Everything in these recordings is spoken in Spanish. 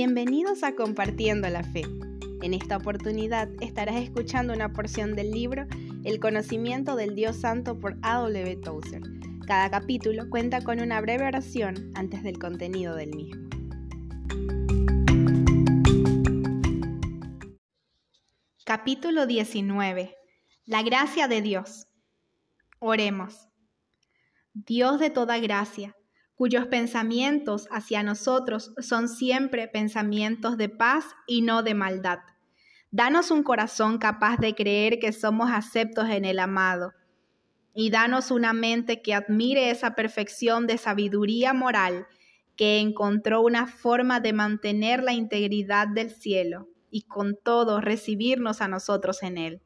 Bienvenidos a Compartiendo la Fe. En esta oportunidad estarás escuchando una porción del libro El conocimiento del Dios Santo por A.W. Tozer. Cada capítulo cuenta con una breve oración antes del contenido del mismo. Capítulo 19. La gracia de Dios. Oremos. Dios de toda gracia cuyos pensamientos hacia nosotros son siempre pensamientos de paz y no de maldad. Danos un corazón capaz de creer que somos aceptos en el amado, y danos una mente que admire esa perfección de sabiduría moral que encontró una forma de mantener la integridad del cielo y con todo recibirnos a nosotros en él.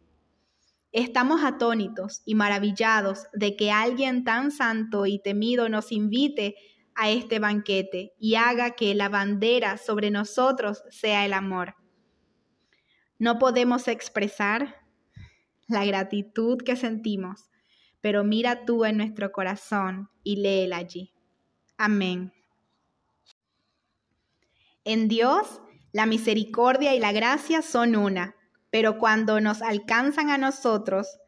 Estamos atónitos y maravillados de que alguien tan santo y temido nos invite a este banquete y haga que la bandera sobre nosotros sea el amor. No podemos expresar la gratitud que sentimos, pero mira tú en nuestro corazón y léela allí. Amén. En Dios, la misericordia y la gracia son una pero cuando nos alcanzan a nosotros,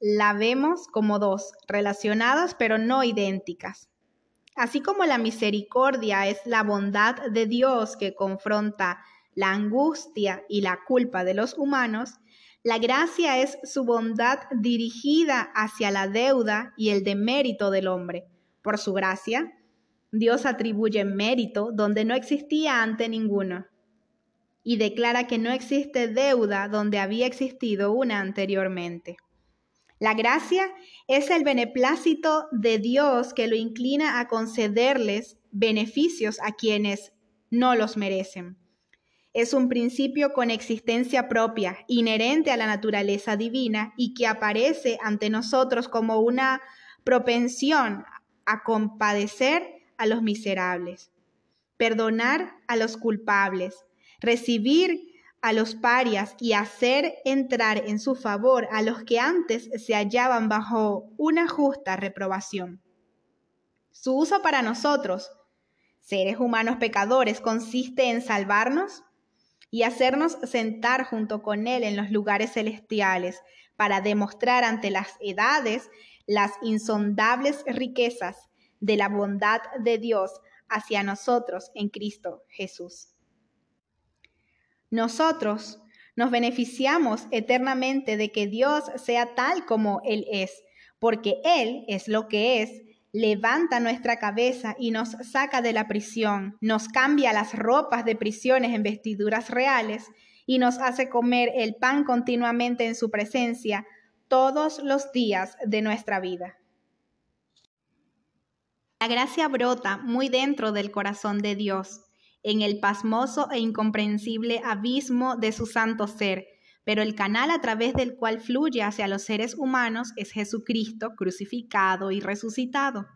la vemos como dos, relacionadas pero no idénticas. Así como la misericordia es la bondad de Dios que confronta la angustia y la culpa de los humanos, la gracia es su bondad dirigida hacia la deuda y el demérito del hombre. Por su gracia, Dios atribuye mérito donde no existía ante ninguno y declara que no existe deuda donde había existido una anteriormente. La gracia es el beneplácito de Dios que lo inclina a concederles beneficios a quienes no los merecen. Es un principio con existencia propia, inherente a la naturaleza divina y que aparece ante nosotros como una propensión a compadecer a los miserables, perdonar a los culpables, recibir a los parias y hacer entrar en su favor a los que antes se hallaban bajo una justa reprobación. Su uso para nosotros, seres humanos pecadores, consiste en salvarnos y hacernos sentar junto con Él en los lugares celestiales para demostrar ante las edades las insondables riquezas de la bondad de Dios hacia nosotros en Cristo Jesús. Nosotros nos beneficiamos eternamente de que Dios sea tal como Él es, porque Él es lo que es, levanta nuestra cabeza y nos saca de la prisión, nos cambia las ropas de prisiones en vestiduras reales y nos hace comer el pan continuamente en su presencia todos los días de nuestra vida. La gracia brota muy dentro del corazón de Dios en el pasmoso e incomprensible abismo de su santo ser, pero el canal a través del cual fluye hacia los seres humanos es Jesucristo crucificado y resucitado.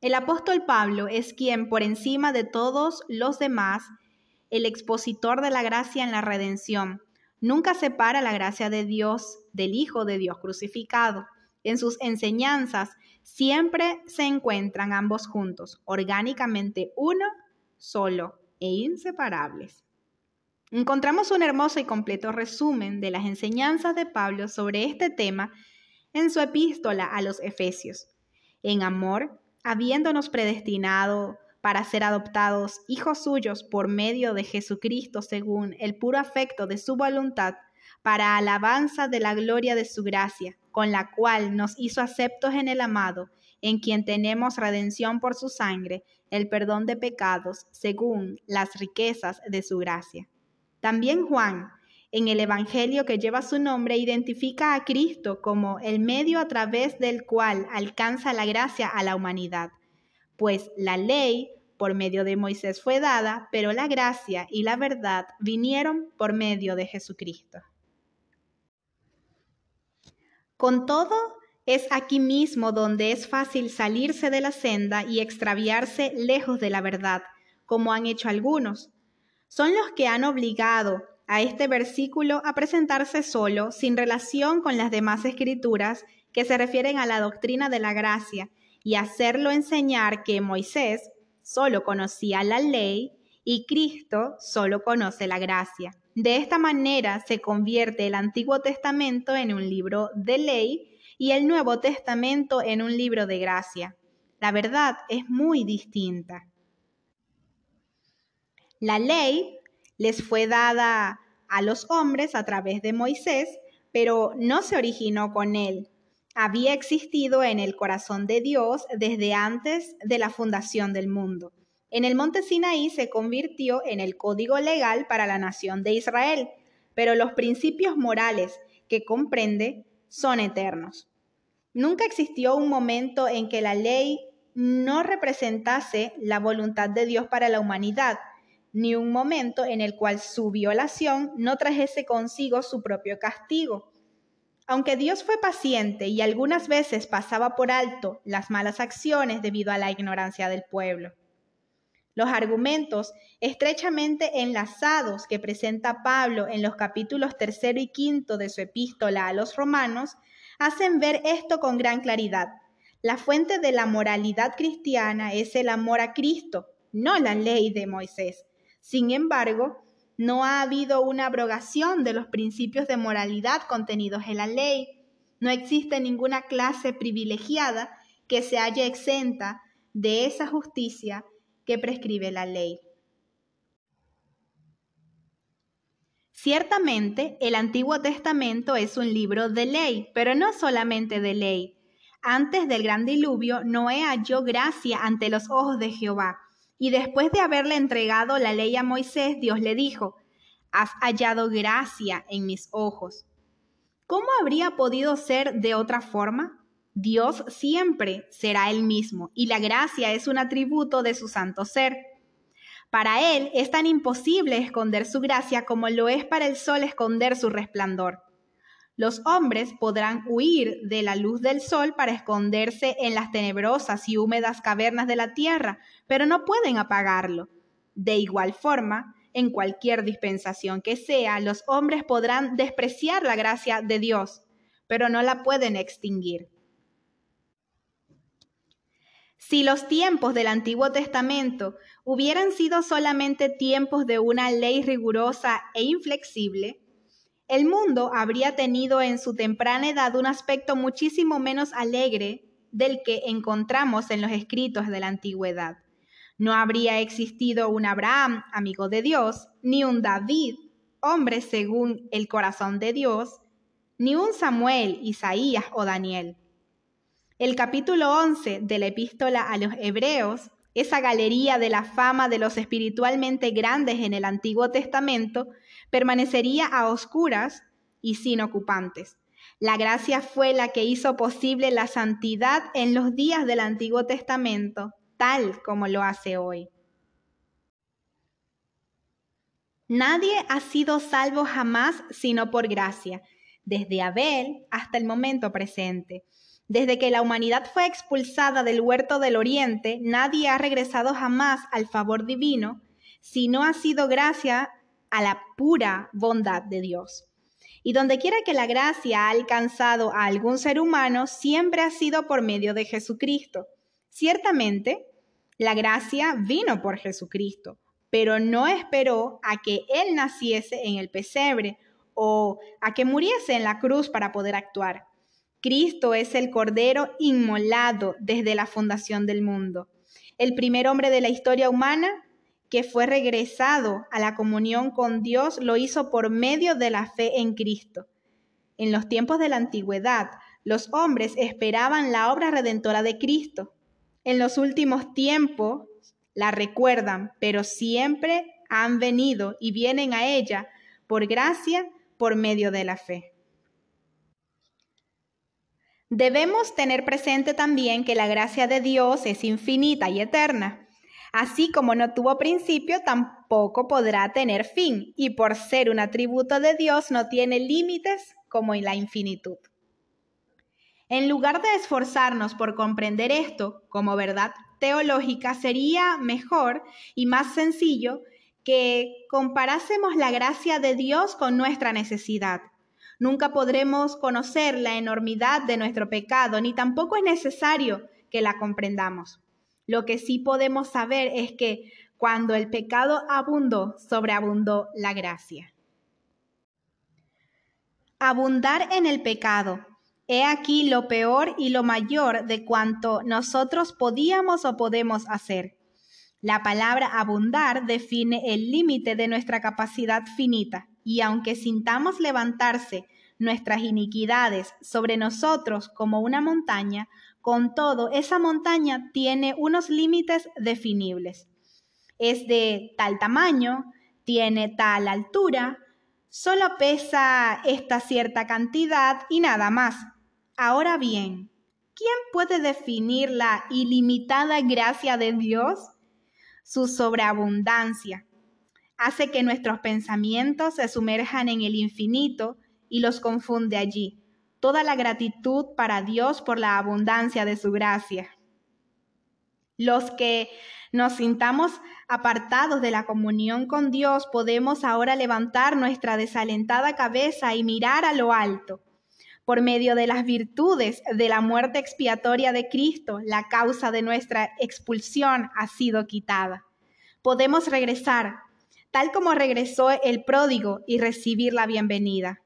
El apóstol Pablo es quien, por encima de todos los demás, el expositor de la gracia en la redención, nunca separa la gracia de Dios del Hijo de Dios crucificado. En sus enseñanzas siempre se encuentran ambos juntos, orgánicamente uno solo e inseparables. Encontramos un hermoso y completo resumen de las enseñanzas de Pablo sobre este tema en su epístola a los Efesios. En amor, habiéndonos predestinado para ser adoptados hijos suyos por medio de Jesucristo según el puro afecto de su voluntad, para alabanza de la gloria de su gracia, con la cual nos hizo aceptos en el amado, en quien tenemos redención por su sangre, el perdón de pecados, según las riquezas de su gracia. También Juan, en el Evangelio que lleva su nombre, identifica a Cristo como el medio a través del cual alcanza la gracia a la humanidad, pues la ley por medio de Moisés fue dada, pero la gracia y la verdad vinieron por medio de Jesucristo. Con todo, es aquí mismo donde es fácil salirse de la senda y extraviarse lejos de la verdad, como han hecho algunos. Son los que han obligado a este versículo a presentarse solo, sin relación con las demás escrituras que se refieren a la doctrina de la gracia, y hacerlo enseñar que Moisés solo conocía la ley y Cristo solo conoce la gracia. De esta manera se convierte el Antiguo Testamento en un libro de ley y el Nuevo Testamento en un libro de gracia. La verdad es muy distinta. La ley les fue dada a los hombres a través de Moisés, pero no se originó con él. Había existido en el corazón de Dios desde antes de la fundación del mundo. En el monte Sinaí se convirtió en el código legal para la nación de Israel, pero los principios morales que comprende son eternos. Nunca existió un momento en que la ley no representase la voluntad de Dios para la humanidad, ni un momento en el cual su violación no trajese consigo su propio castigo. Aunque Dios fue paciente y algunas veces pasaba por alto las malas acciones debido a la ignorancia del pueblo. Los argumentos estrechamente enlazados que presenta Pablo en los capítulos tercero y quinto de su epístola a los romanos hacen ver esto con gran claridad. La fuente de la moralidad cristiana es el amor a Cristo, no la ley de Moisés. Sin embargo, no ha habido una abrogación de los principios de moralidad contenidos en la ley. No existe ninguna clase privilegiada que se haya exenta de esa justicia que prescribe la ley. Ciertamente, el Antiguo Testamento es un libro de ley, pero no solamente de ley. Antes del gran diluvio, Noé halló gracia ante los ojos de Jehová y después de haberle entregado la ley a Moisés, Dios le dijo, Has hallado gracia en mis ojos. ¿Cómo habría podido ser de otra forma? Dios siempre será el mismo y la gracia es un atributo de su santo ser. Para Él es tan imposible esconder su gracia como lo es para el sol esconder su resplandor. Los hombres podrán huir de la luz del sol para esconderse en las tenebrosas y húmedas cavernas de la tierra, pero no pueden apagarlo. De igual forma, en cualquier dispensación que sea, los hombres podrán despreciar la gracia de Dios, pero no la pueden extinguir. Si los tiempos del Antiguo Testamento hubieran sido solamente tiempos de una ley rigurosa e inflexible, el mundo habría tenido en su temprana edad un aspecto muchísimo menos alegre del que encontramos en los escritos de la antigüedad. No habría existido un Abraham, amigo de Dios, ni un David, hombre según el corazón de Dios, ni un Samuel, Isaías o Daniel. El capítulo 11 de la epístola a los Hebreos, esa galería de la fama de los espiritualmente grandes en el Antiguo Testamento, permanecería a oscuras y sin ocupantes. La gracia fue la que hizo posible la santidad en los días del Antiguo Testamento, tal como lo hace hoy. Nadie ha sido salvo jamás sino por gracia, desde Abel hasta el momento presente. Desde que la humanidad fue expulsada del huerto del oriente, nadie ha regresado jamás al favor divino, si no ha sido gracia a la pura bondad de Dios. Y donde quiera que la gracia ha alcanzado a algún ser humano, siempre ha sido por medio de Jesucristo. Ciertamente, la gracia vino por Jesucristo, pero no esperó a que Él naciese en el pesebre o a que muriese en la cruz para poder actuar. Cristo es el Cordero inmolado desde la fundación del mundo. El primer hombre de la historia humana que fue regresado a la comunión con Dios, lo hizo por medio de la fe en Cristo. En los tiempos de la antigüedad, los hombres esperaban la obra redentora de Cristo. En los últimos tiempos la recuerdan, pero siempre han venido y vienen a ella por gracia, por medio de la fe. Debemos tener presente también que la gracia de Dios es infinita y eterna. Así como no tuvo principio, tampoco podrá tener fin, y por ser un atributo de Dios no tiene límites como en la infinitud. En lugar de esforzarnos por comprender esto como verdad teológica, sería mejor y más sencillo que comparásemos la gracia de Dios con nuestra necesidad. Nunca podremos conocer la enormidad de nuestro pecado, ni tampoco es necesario que la comprendamos. Lo que sí podemos saber es que Cuando el pecado abundó, sobreabundó la gracia. Abundar en el pecado. He aquí lo peor y lo mayor de cuanto nosotros podíamos o podemos hacer. La palabra abundar define el límite de nuestra capacidad finita, y aunque sintamos levantarse nuestras iniquidades sobre nosotros como una montaña, con todo, esa montaña tiene unos límites definibles. Es de tal tamaño, tiene tal altura, solo pesa esta cierta cantidad y nada más. Ahora bien, ¿quién puede definir la ilimitada gracia de Dios? Su sobreabundancia hace que nuestros pensamientos se sumerjan en el infinito y los confunde allí. Toda la gratitud para Dios por la abundancia de su gracia. Los que nos sintamos apartados de la comunión con Dios, podemos ahora levantar nuestra desalentada cabeza y mirar a lo alto. Por medio de las virtudes de la muerte expiatoria de Cristo, la causa de nuestra expulsión ha sido quitada. Podemos regresar, tal como regresó el pródigo, y recibir la bienvenida.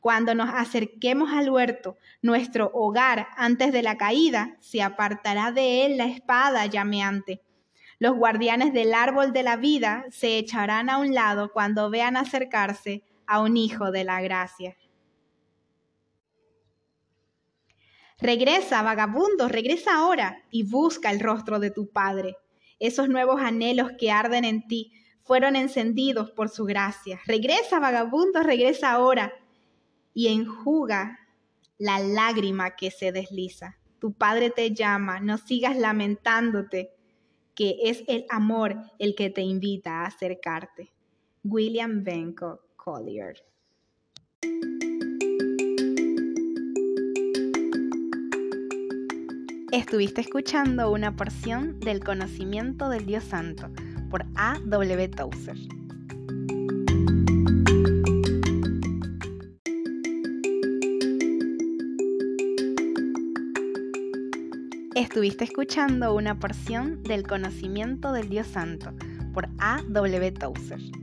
Cuando nos acerquemos al huerto, nuestro hogar, antes de la caída, se apartará de él la espada llameante. Los guardianes del árbol de la vida se echarán a un lado cuando vean acercarse a un hijo de la gracia. Regresa, vagabundo, regresa ahora y busca el rostro de tu Padre. Esos nuevos anhelos que arden en ti fueron encendidos por su gracia. Regresa, vagabundo, regresa ahora y enjuga la lágrima que se desliza. Tu Padre te llama, no sigas lamentándote, que es el amor el que te invita a acercarte. William Benko Collier. Estuviste escuchando una porción del conocimiento del Dios Santo por A. W. Tozer. Estuviste escuchando una porción del conocimiento del Dios Santo por A. W. Tozer.